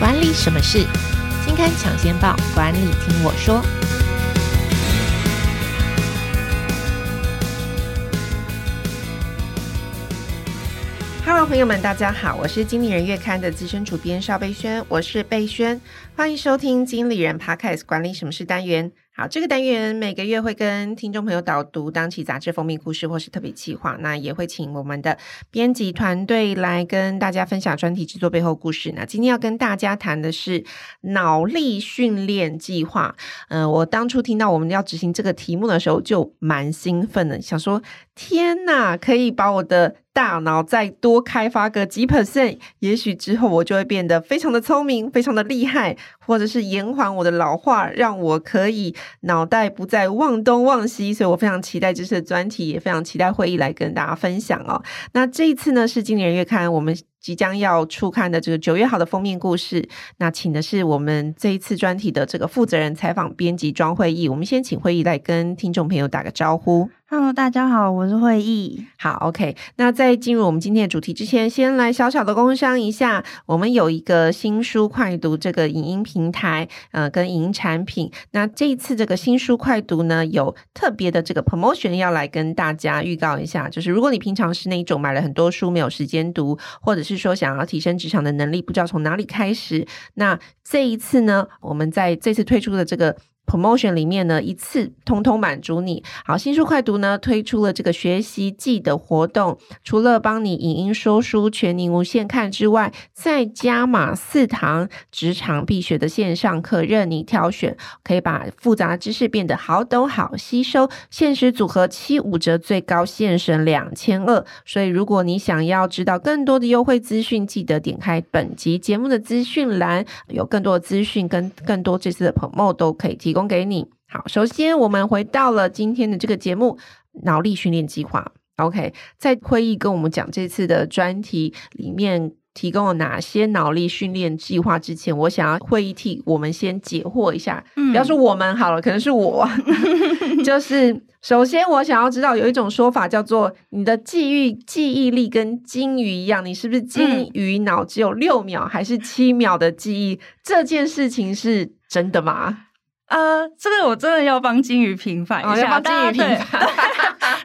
管理什么事？金刊抢先报，管理听我说。Hello，朋友们，大家好，我是经理人月刊的资深主编邵贝轩，我是贝轩，欢迎收听经理人 Podcast 管理什么事单元。好，这个单元每个月会跟听众朋友导读当期杂志封面故事或是特别企划，那也会请我们的编辑团队来跟大家分享专题制作背后故事。那今天要跟大家谈的是脑力训练计划。嗯、我当初听到我们要执行这个题目的时候，就蛮兴奋的，想说天哪，可以把我的大脑再多开发个几 percent，也许之后我就会变得非常的聪明，非常的厉害，或者是延缓我的老化，让我可以。脑袋不再忘东忘西，所以我非常期待这次的专题，也非常期待会议来跟大家分享哦。那这一次呢，是今年月刊我们即将要出刊的这个九月号的封面故事。那请的是我们这一次专题的这个负责人采访编辑庄会议。我们先请会议来跟听众朋友打个招呼。Hello，大家好，我是慧忆。好，OK。那在进入我们今天的主题之前，先来小小的工商一下。我们有一个新书快读这个影音平台，呃，跟影音产品。那这一次这个新书快读呢，有特别的这个 promotion 要来跟大家预告一下。就是如果你平常是那一种买了很多书没有时间读，或者是说想要提升职场的能力，不知道从哪里开始，那这一次呢，我们在这次推出的这个。Promotion 里面呢，一次通通满足你。好，新书快读呢推出了这个学习季的活动，除了帮你影音说书全年无限看之外，再加码四堂职场必学的线上课，任你挑选，可以把复杂知识变得好懂好吸收。限时组合七五折，最高现省两千二。所以，如果你想要知道更多的优惠资讯，记得点开本集节目的资讯栏，有更多的资讯跟更多这次的 Promo 都可以提供。给你好，首先我们回到了今天的这个节目——脑力训练计划。OK，在会议跟我们讲这次的专题里面提供了哪些脑力训练计划之前，我想要会议替我们先解惑一下。嗯，不要说我们好了，可能是我。就是首先我想要知道，有一种说法叫做你的记忆记忆力跟金鱼一样，你是不是金鱼脑只有六秒还是七秒的记忆？这件事情是真的吗？呃，这个我真的要帮金鱼平反一下，金鱼平反。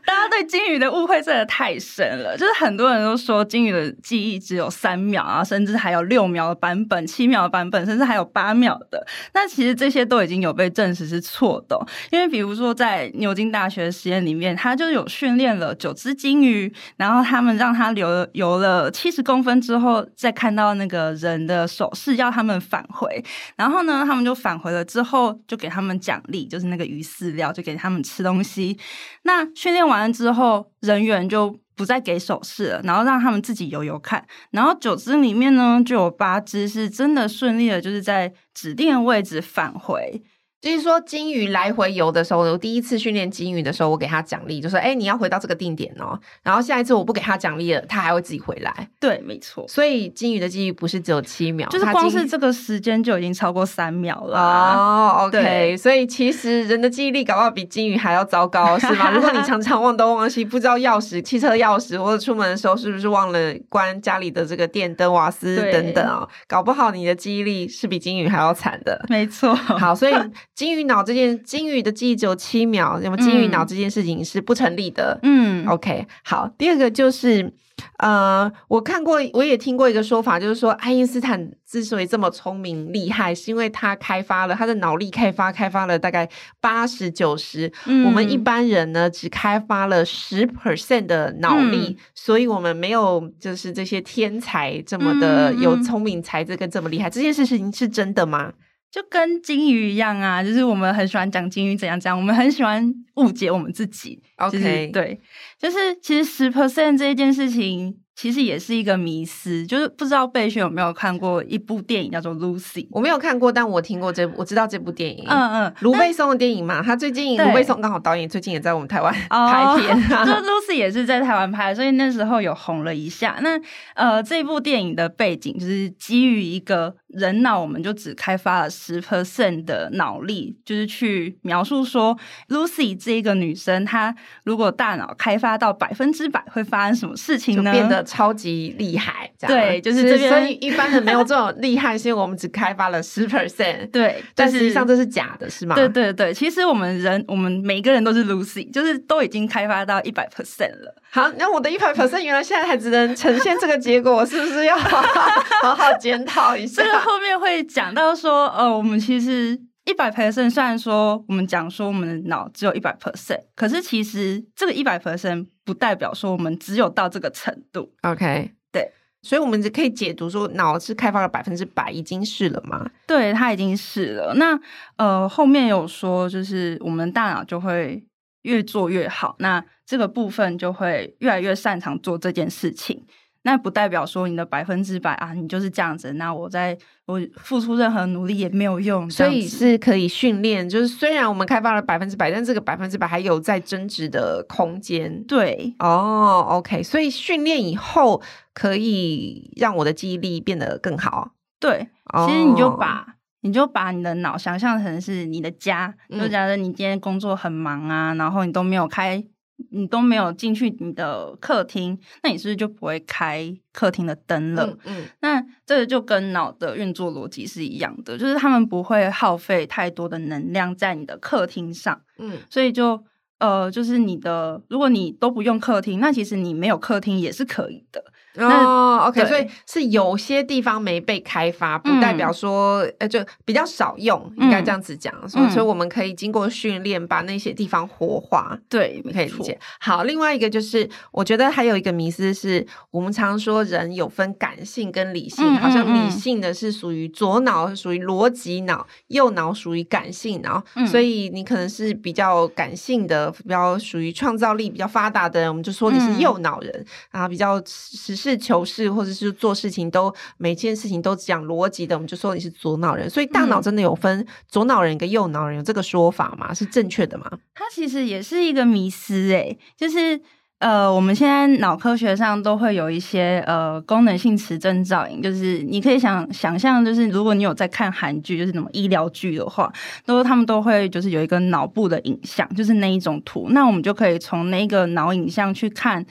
大家对金鱼的误会真的太深了，就是很多人都说金鱼的记忆只有三秒啊，甚至还有六秒的版本、七秒的版本，甚至还有八秒的。那其实这些都已经有被证实是错的，因为比如说在牛津大学的实验里面，他就有训练了九只金鱼，然后他们让它游游了七十公分之后，再看到那个人的手势要他们返回，然后呢，他们就返回了之后就。就给他们奖励，就是那个鱼饲料，就给他们吃东西。那训练完了之后，人员就不再给手势了，然后让他们自己游游看。然后九只里面呢，就有八只是真的顺利的，就是在指定的位置返回。就是说，金鱼来回游的时候，我第一次训练金鱼的时候，我给它奖励，就说：“哎、欸，你要回到这个定点哦。”然后下一次我不给它奖励了，它还会自己回来。对，没错。所以金鱼的记忆不是只有七秒，就是光是这个时间就已经超过三秒了。哦，OK。所以其实人的记忆力搞不好比金鱼还要糟糕，是吗？如果你常常忘东忘西，不知道钥匙、汽车钥匙，或者出门的时候是不是忘了关家里的这个电灯、瓦斯等等啊、哦？搞不好你的记忆力是比金鱼还要惨的。没错。好，所以。金鱼脑这件，金鱼的记忆只有七秒，那么金鱼脑这件事情是不成立的。嗯，OK，好。第二个就是，呃，我看过，我也听过一个说法，就是说，爱因斯坦之所以这么聪明厉害，是因为他开发了他的脑力开发，开发了大概八十九十。我们一般人呢，只开发了十 percent 的脑力，嗯，所以我们没有就是这些天才这么的有聪明才智跟这么厉害。这件事情是真的吗？就跟金鱼一样啊，就是我们很喜欢讲金鱼怎样怎样，我们很喜欢误解我们自己。OK，就是，对，就是其实十 percent 这一件事情。其实也是一个迷思，就是不知道贝萱有没有看过一部电影叫做《Lucy》，我没有看过，但我听过这部，我知道这部电影。嗯嗯，卢贝松的电影嘛，他最近卢贝松刚好导演最近也在我们台湾拍片，啊，就《Lucy》也是在台湾拍，所以那时候有红了一下。那呃，这部电影的背景就是基于一个人脑我们就只开发了十 percent 的脑力，就是去描述说 Lucy 这一个女生，她如果大脑开发到百分之百，会发生什么事情呢？变得超级厉害。对，就是这边。所以一般人没有这种厉害，是因为我们只开发了十 percent。对，但实际上这是假的，是吗？对对对，其实我们人，我们每个人都是 Lucy，就是都已经开发到一百 percent 了。好，那我的一百 percent 原来现在还只能呈现这个结果，我 是不是要 好好检讨一下？这个后面会讲到说，呃，我们其实一百 percent，虽然说我们讲说我们的脑只有一百 percent，可是其实这个一百 percent 不代表说我们只有到这个程度。OK，对，所以我们就可以解读说，脑是开发了百分之百，已经是了吗？对，它已经是了。那呃，后面有说，就是我们大脑就会越做越好，那这个部分就会越来越擅长做这件事情。那不代表说你的百分之百啊，你就是这样子。那我在我付出任何努力也没有用，所以是可以训练。就是虽然我们开发了百分之百，但这个百分之百还有在增值的空间。对，哦，OK，所以训练以后可以让我的记忆力变得更好。对，其实你就把你就把你的脑想象成是你的家，嗯、就假设你今天工作很忙啊，然后你都没有开。你都没有进去你的客厅，那你是不是就不会开客厅的灯了？嗯，嗯，那这个就跟脑的运作逻辑是一样的，就是他们不会耗费太多的能量在你的客厅上。嗯，所以就呃，就是你的，如果你都不用客厅，那其实你没有客厅也是可以的。哦，OK，所以是有些地方没被开发，不代表说，呃、嗯，就比较少用，应该这样子讲。所、嗯、以，所以我们可以经过训练，把那些地方活化。对，你可以理解。好，另外一个就是，我觉得还有一个迷思是，我们常说人有分感性跟理性，嗯、好像理性的是属于左脑，属于逻辑脑；右脑属于感性脑。嗯、所以，你可能是比较感性的，比较属于创造力比较发达的人，我们就说你是右脑人、嗯、啊，比较实。是求是，或者是做事情都每件事情都讲逻辑的，我们就说你是左脑人。所以大脑真的有分左脑人跟右脑人，有这个说法吗？是正确的吗？它其实也是一个迷思诶，就是呃，我们现在脑科学上都会有一些呃功能性磁振造影，就是你可以想想象，就是如果你有在看韩剧，就是什么医疗剧的话，都他们都会就是有一个脑部的影像，就是那一种图，那我们就可以从那个脑影像去看。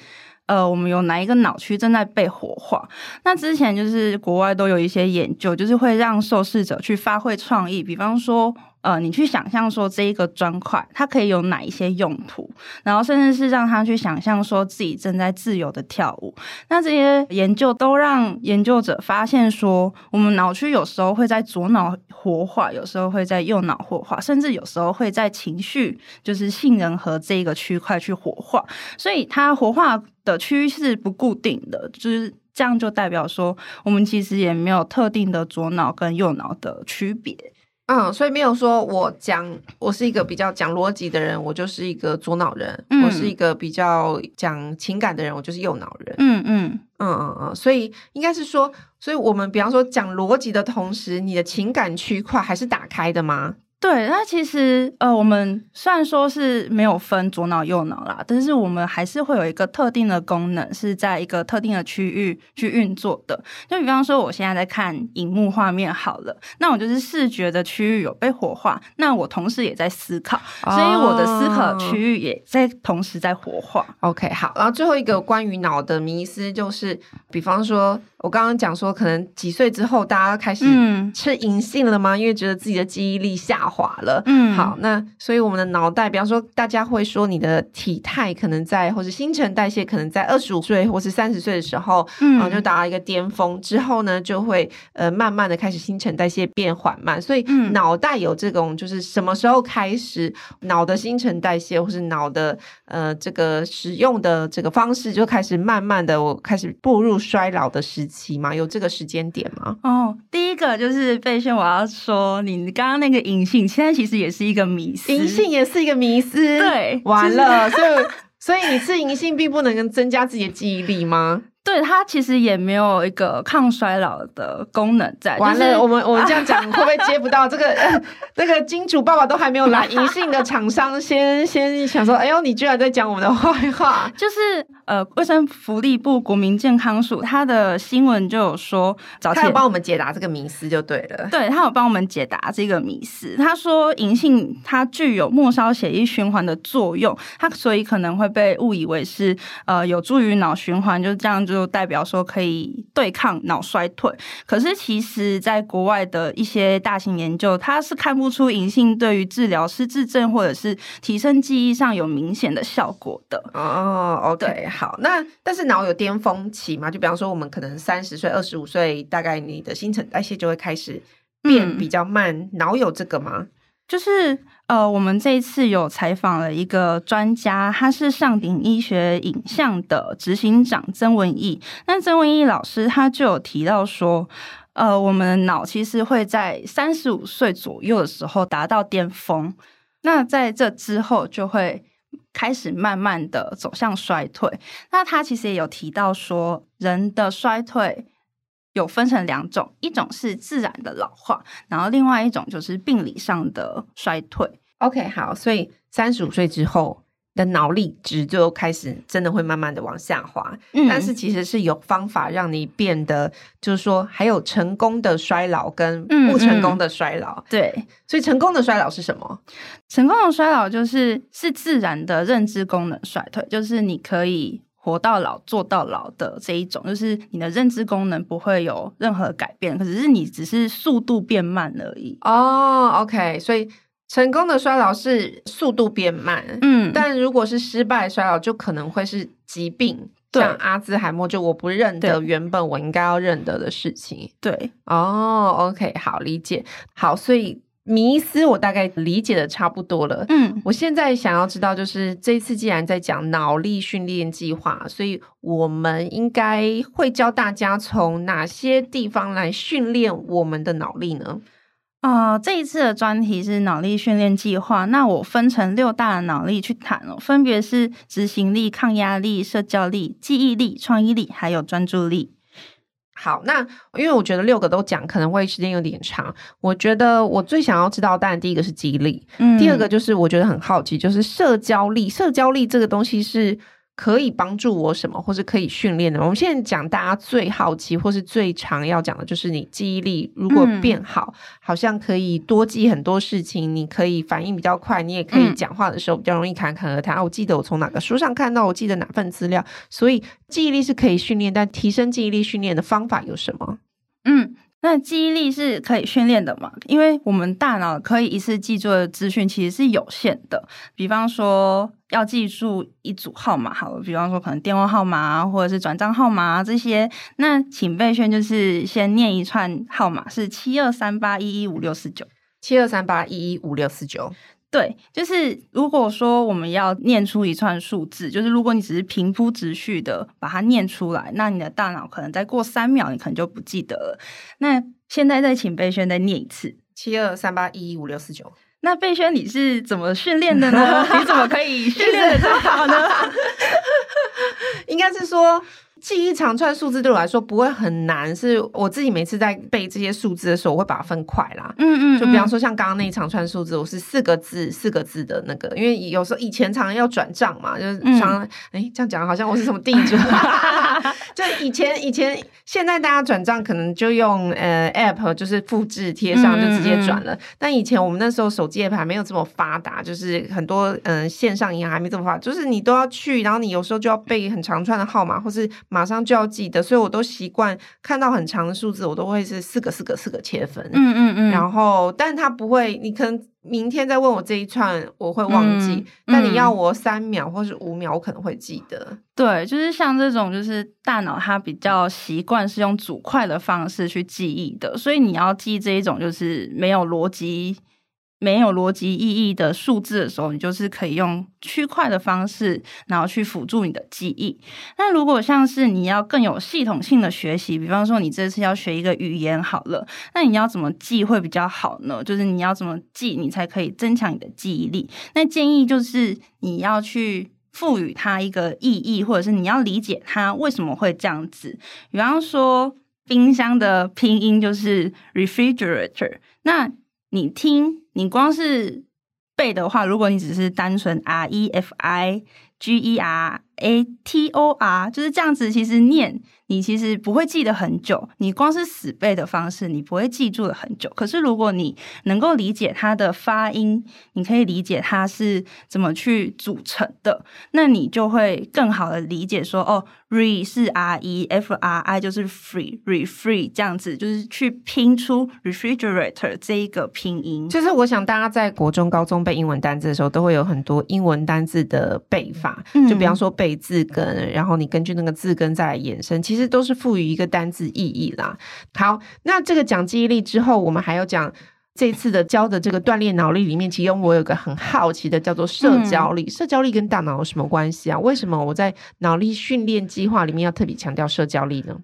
呃，我们有哪一个脑区正在被活化？那之前就是国外都有一些研究，就是会让受试者去发挥创意，比方说，呃，你去想象说这一个砖块它可以有哪一些用途，然后甚至是让他去想象说自己正在自由的跳舞。那这些研究都让研究者发现说，我们脑区有时候会在左脑活化，有时候会在右脑活化，甚至有时候会在情绪，就是杏仁核这一个区块去活化。所以它活化的区域是不固定的，就是这样，就代表说我们其实也没有特定的左脑跟右脑的区别。嗯，所以没有说我讲我是一个比较讲逻辑的人，我就是一个左脑人；嗯、我是一个比较讲情感的人，我就是右脑人。嗯嗯嗯嗯嗯，所以应该是说，所以我们比方说讲逻辑的同时，你的情感区块还是打开的吗？对，那其实呃，我们虽然说是没有分左脑右脑啦，但是我们还是会有一个特定的功能是在一个特定的区域去运作的。就比方说，我现在在看荧幕画面好了，那我就是视觉的区域有被活化，那我同时也在思考，所以我的思考区域也在同时在活化。Oh. OK，好，然后最后一个关于脑的迷思就是，比方说。我刚刚讲说，可能几岁之后大家开始吃银杏了吗？嗯、因为觉得自己的记忆力下滑了。嗯，好，那所以我们的脑袋，比方说，大家会说你的体态可能在，或是新陈代谢可能在二十五岁或是三十岁的时候，嗯，然后就达到一个巅峰之后呢，就会呃慢慢的开始新陈代谢变缓慢。所以脑袋有这种就是什么时候开始脑的新陈代谢或是脑的呃这个使用的这个方式就开始慢慢的我开始步入衰老的时。期嘛？有这个时间点吗？哦，第一个就是贝萱，我要说，你刚刚那个银杏，现在其实也是一个迷思，银杏也是一个迷思。对，完了，就是、所以所以你吃银杏并不能增加自己的记忆力吗？对，它其实也没有一个抗衰老的功能在。完了，就是、我们我们这样讲 会不会接不到这个？那个金主爸爸都还没有来，银杏的厂商先先想说，哎呦，你居然在讲我们的坏话？就是呃，卫生福利部国民健康署他的新闻就有说，早他有帮我们解答这个迷思就对了。对，他有帮我们解答这个迷思。他说银杏它具有末梢血液循环的作用，它所以可能会被误以为是呃有助于脑循环，就这样就代表说可以对抗脑衰退。可是其实，在国外的一些大型研究，它是看不出银杏对于治疗失智症或者是提升记忆上有明显的效果的。哦，OK，好。那但是脑有巅峰期嘛？就比方说，我们可能三十岁、二十五岁，大概你的新陈代谢就会开始变比较慢。脑、嗯、有这个吗？就是呃，我们这一次有采访了一个专家，他是上鼎医学影像的执行长曾文义。那曾文义老师他就有提到说，呃，我们的脑其实会在三十五岁左右的时候达到巅峰，那在这之后就会开始慢慢的走向衰退。那他其实也有提到说，人的衰退。有分成两种，一种是自然的老化，然后另外一种就是病理上的衰退。OK，好，所以三十五岁之后的脑力值就开始真的会慢慢的往下滑，嗯，但是其实是有方法让你变得，就是说还有成功的衰老跟不成功的衰老。嗯嗯，对，所以成功的衰老是什么？成功的衰老就是是自然的认知功能衰退，就是你可以。活到老做到老的这一种，就是你的认知功能不会有任何改变，可是你只是速度变慢而已。哦，OK，所以成功的衰老是速度变慢，嗯，但如果是失败衰老，就可能会是疾病，像阿兹海默，就我不认得原本我应该要认得的事情。对，哦，OK，好，理解，好，所以。迷思我大概理解的差不多了。嗯，我现在想要知道，就是这次既然在讲脑力训练计划，所以我们应该会教大家从哪些地方来训练我们的脑力呢？啊、呃，这一次的专题是脑力训练计划，那我分成六大的脑力去谈哦，分别是执行力、抗压力、社交力、记忆力、创意力，还有专注力。好，那因为我觉得六个都讲可能会时间有点长，我觉得我最想要知道，当然第一个是记忆力，嗯，第二个就是我觉得很好奇，就是社交力，社交力这个东西是。可以帮助我什么，或是可以训练的？我们现在讲大家最好奇或是最常要讲的，就是你记忆力如果变好，嗯，好像可以多记很多事情。你可以反应比较快，你也可以讲话的时候比较容易侃侃而谈。啊，我记得我从哪个书上看到，我记得哪份资料，所以记忆力是可以训练，但提升记忆力训练的方法有什么？嗯。那记忆力是可以训练的嘛？因为我们大脑可以一次记住的资讯其实是有限的。比方说，要记住一组号码，好了，比方说可能电话号码或者是转账号码这些。那请备选就是先念一串号码，是七二三八一一五六四九，七二三八一一五六四九。对，就是如果说我们要念出一串数字，就是如果你只是平铺直叙的把它念出来，那你的大脑可能再过三秒，你可能就不记得了。那现在再请贝轩再念一次：七二三八一一五六四九。那贝轩你是怎么训练的呢？你怎么可以训练的这么好呢？应该是说。记一长串数字对我来说不会很难，是我自己每次在背这些数字的时候，我会把它分块啦。嗯，嗯嗯，就比方说像刚刚那一长串数字，我是四个字四个字的那个，因为有时候以前常常要转账嘛，就是常哎、这样讲好像我是什么地主。就以前以前现在大家转账可能就用呃 app 就是复制贴上就直接转了，但以前我们那时候手机 app 还没有这么发达，就是很多嗯、呃、线上银行还没这么发达，就是你都要去，然后你有时候就要背很长串的号码，或是。马上就要记得，所以我都习惯看到很长的数字，我都会是四个四个四个切分。嗯嗯嗯。然后，但他不会，你可能明天再问我这一串，我会忘记。但你要我三秒或是五秒，我可能会记得。对，就是像这种，就是大脑它比较习惯是用组块的方式去记忆的，所以你要记这一种就是没有逻辑。没有逻辑意义的数字的时候，你就是可以用区块的方式，然后去辅助你的记忆。那如果像是你要更有系统性的学习，比方说你这次要学一个语言好了，那你要怎么记会比较好呢？就是你要怎么记，你才可以增强你的记忆力？那建议就是你要去赋予它一个意义，或者是你要理解它为什么会这样子。比方说，冰箱的拼音就是 refrigerator，那你听，你光是背的话，如果你只是单纯 r e f i g e r a t o r，就是这样子，其实念。你其实不会记得很久，你光是死背的方式，你不会记住了很久。可是如果你能够理解它的发音，你可以理解它是怎么去组成的，那你就会更好的理解说，哦，re 是 r e f r i 就是 free，re-free 这样子，就是去拼出 refrigerator 这一个拼音。就是我想大家在国中、高中背英文单字的时候，都会有很多英文单字的背法，嗯、就比方说背字根，然后你根据那个字根再来延伸。其实都是赋予一个单字意义啦。好，那这个讲记忆力之后，我们还要讲这次的教的这个锻炼脑力里面，其中我有个很好奇的，叫做社交力。嗯、社交力跟大脑有什么关系啊？为什么我在脑力训练计划里面要特别强调社交力呢？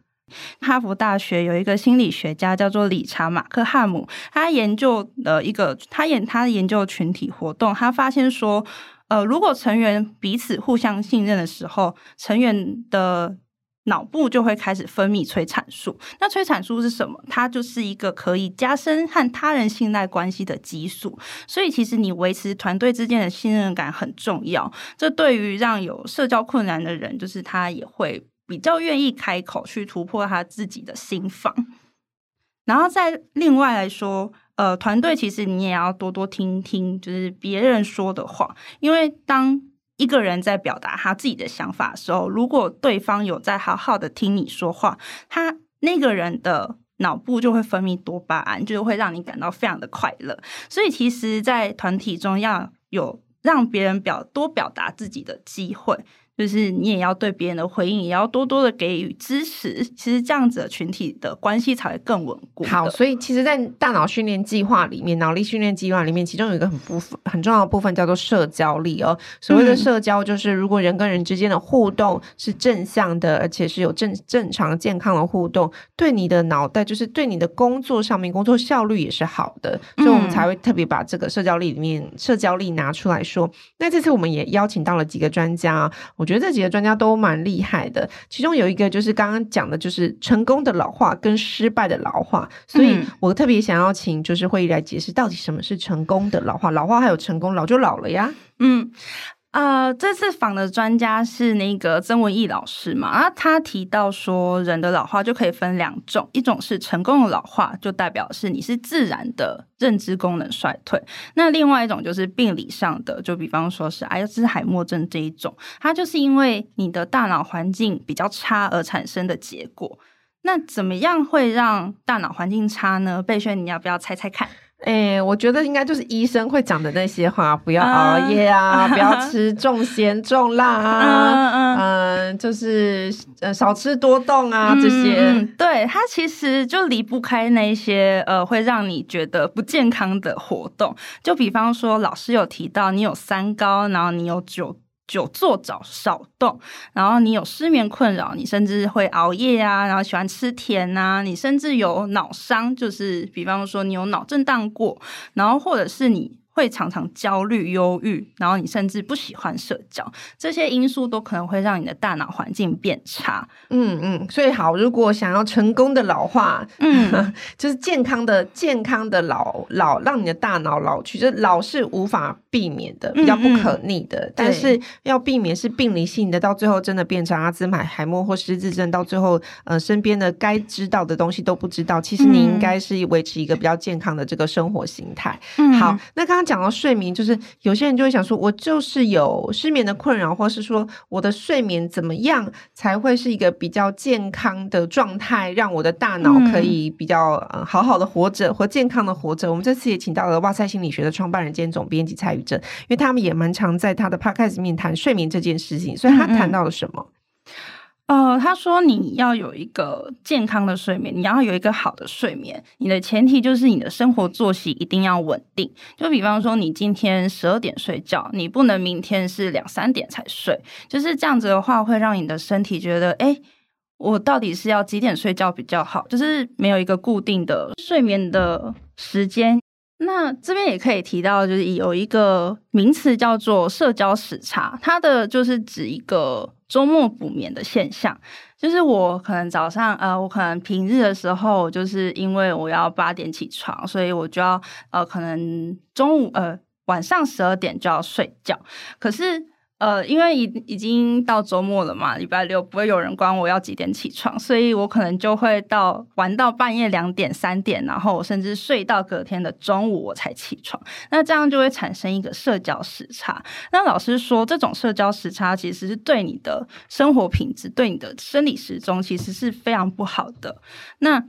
哈佛大学有一个心理学家叫做理查马克汉姆，他研究了一个他研他研究群体活动，他发现说，呃，如果成员彼此互相信任的时候，成员的脑部就会开始分泌催产素。那催产素是什么？它就是一个可以加深和他人信赖关系的激素。所以，其实你维持团队之间的信任感很重要。这对于让有社交困难的人，就是他也会比较愿意开口去突破他自己的心防。然后再另外来说，呃，团队其实你也要多多听听，就是别人说的话，因为当一个人在表达他自己的想法的时候，如果对方有在好好的听你说话，他那个人的脑部就会分泌多巴胺，就会让你感到非常的快乐。所以，其实，在团体中要有让别人表多表达自己的机会。就是你也要对别人的回应也要多多的给予支持，其实这样子的群体的关系才会更稳固。好，所以其实，在大脑训练计划里面，脑力训练计划里面，其中有一个很部分很重要的部分叫做社交力哦。所谓的社交，就是如果人跟人之间的互动是正向的，而且是有正正常健康的互动，对你的脑袋，就是对你的工作上面工作效率也是好的。所以我们才会特别把这个社交力里面社交力拿出来说。那这次我们也邀请到了几个专家，我。我觉得这几个专家都蛮厉害的，其中有一个就是刚刚讲的，就是成功的老化跟失败的老化，所以我特别想要请就是会议来解释到底什么是成功的老化，老化还有成功，老就老了呀，嗯。呃，这次访的专家是那个曾文义老师嘛，啊他提到说，人的老化就可以分两种，一种是成功的老化，就代表是你是自然的认知功能衰退；那另外一种就是病理上的，就比方说是阿兹海默症这一种，它就是因为你的大脑环境比较差而产生的结果。那怎么样会让大脑环境差呢？贝萱，你要不要猜猜看？哎、欸，我觉得应该就是医生会讲的那些话，不要熬夜啊，不要吃 重咸重辣啊，嗯，嗯就是呃少吃多动啊，这些。嗯，对，它其实就离不开那些呃会让你觉得不健康的活动，就比方说老师有提到你有三高，然后你有酒。久坐早少动，然后你有失眠困扰，你甚至会熬夜啊，然后喜欢吃甜啊，你甚至有脑伤，就是比方说你有脑震荡过，然后或者是你。会常常焦虑、忧郁，然后你甚至不喜欢社交，这些因素都可能会让你的大脑环境变差。嗯嗯，所以好，如果想要成功的老化，嗯，就是健康的、健康的老老，让你的大脑老去，就是老是无法避免的，比较不可逆的。嗯嗯，但是要避免是病理性的，到最后真的变成阿兹海默或失智症，到最后呃身边的该知道的东西都不知道。其实你应该是维持一个比较健康的这个生活形态。嗯，好，那刚刚。讲到睡眠，就是有些人就会想说，我就是有失眠的困扰，或是说我的睡眠怎么样才会是一个比较健康的状态，让我的大脑可以比较呃好好的活着或健康的活着。我们这次也请到了哇塞心理学的创办人兼总编辑蔡因为他们也蛮常在他的 podcast 里面谈睡眠这件事情，所以他谈到了什么？呃，他说你要有一个健康的睡眠，你要有一个好的睡眠，你的前提就是你的生活作息一定要稳定。就比方说，你今天十二点睡觉，你不能明天是两三点才睡，就是这样子的话，会让你的身体觉得，哎，我到底是要几点睡觉比较好？就是没有一个固定的睡眠的时间。那这边也可以提到，就是有一个名词叫做社交时差，它的就是指一个周末补眠的现象。就是我可能早上，呃，我可能平日的时候，就是因为我要八点起床，所以我就要，呃，可能中午，呃，晚上十二点就要睡觉。可是，呃，因为已已经到周末了嘛，礼拜六不会有人管我要几点起床，所以我可能就会到玩到半夜两点三点，然后甚至睡到隔天的中午我才起床。那这样就会产生一个社交时差。那老师说，这种社交时差其实是对你的生活品质、对你的生理时钟其实是非常不好的。那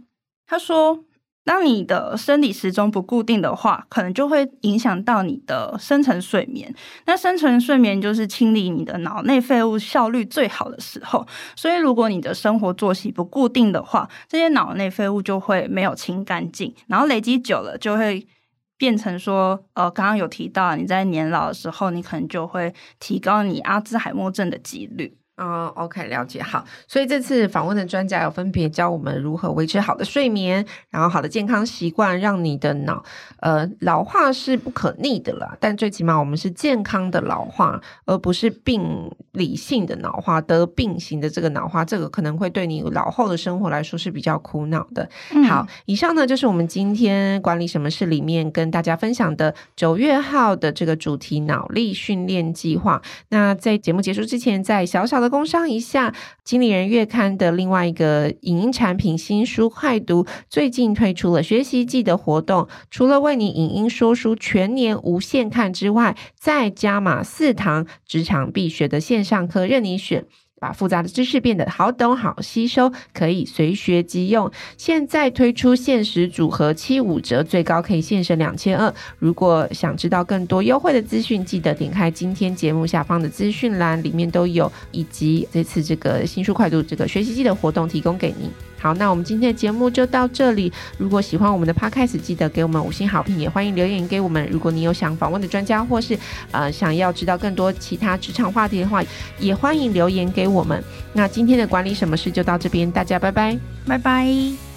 他说。当你的生理时钟不固定的话，可能就会影响到你的深层睡眠。那深层睡眠就是清理你的脑内废物效率最好的时候。所以，如果你的生活作息不固定的话，这些脑内废物就会没有清干净，然后累积久了，就会变成说，呃，刚刚有提到，你在年老的时候，你可能就会提高你阿兹海默症的几率。嗯，OK，了解。好，所以这次访问的专家有分别教我们如何维持好的睡眠，然后好的健康习惯，让你的脑，呃，老化是不可逆的了，但最起码我们是健康的老化，而不是病理性的老化，得病型的这个老化，这个可能会对你老后的生活来说是比较苦恼的。嗯、好，以上呢就是我们今天管理什么事里面跟大家分享的九月号的这个主题脑力训练计划。那在节目结束之前，在小小的工商一下，经理人月刊的另外一个影音产品新书快读，最近推出了学习季的活动，除了为你影音说书全年无限看之外，再加码四堂职场必学的线上课任你选。把复杂的知识变得好懂好吸收，可以随学即用。现在推出限时组合七五折，最高可以现省两千二。如果想知道更多优惠的资讯，记得点开今天节目下方的资讯栏，里面都有，以及这次这个新书快读这个学习季的活动提供给您。好，那我们今天的节目就到这里。如果喜欢我们的 Podcast，记得给我们五星好评，也欢迎留言给我们。如果你有想访问的专家，或是呃想要知道更多其他职场话题的话，也欢迎留言给我们。那今天的管理什么事就到这边，大家拜拜，拜拜。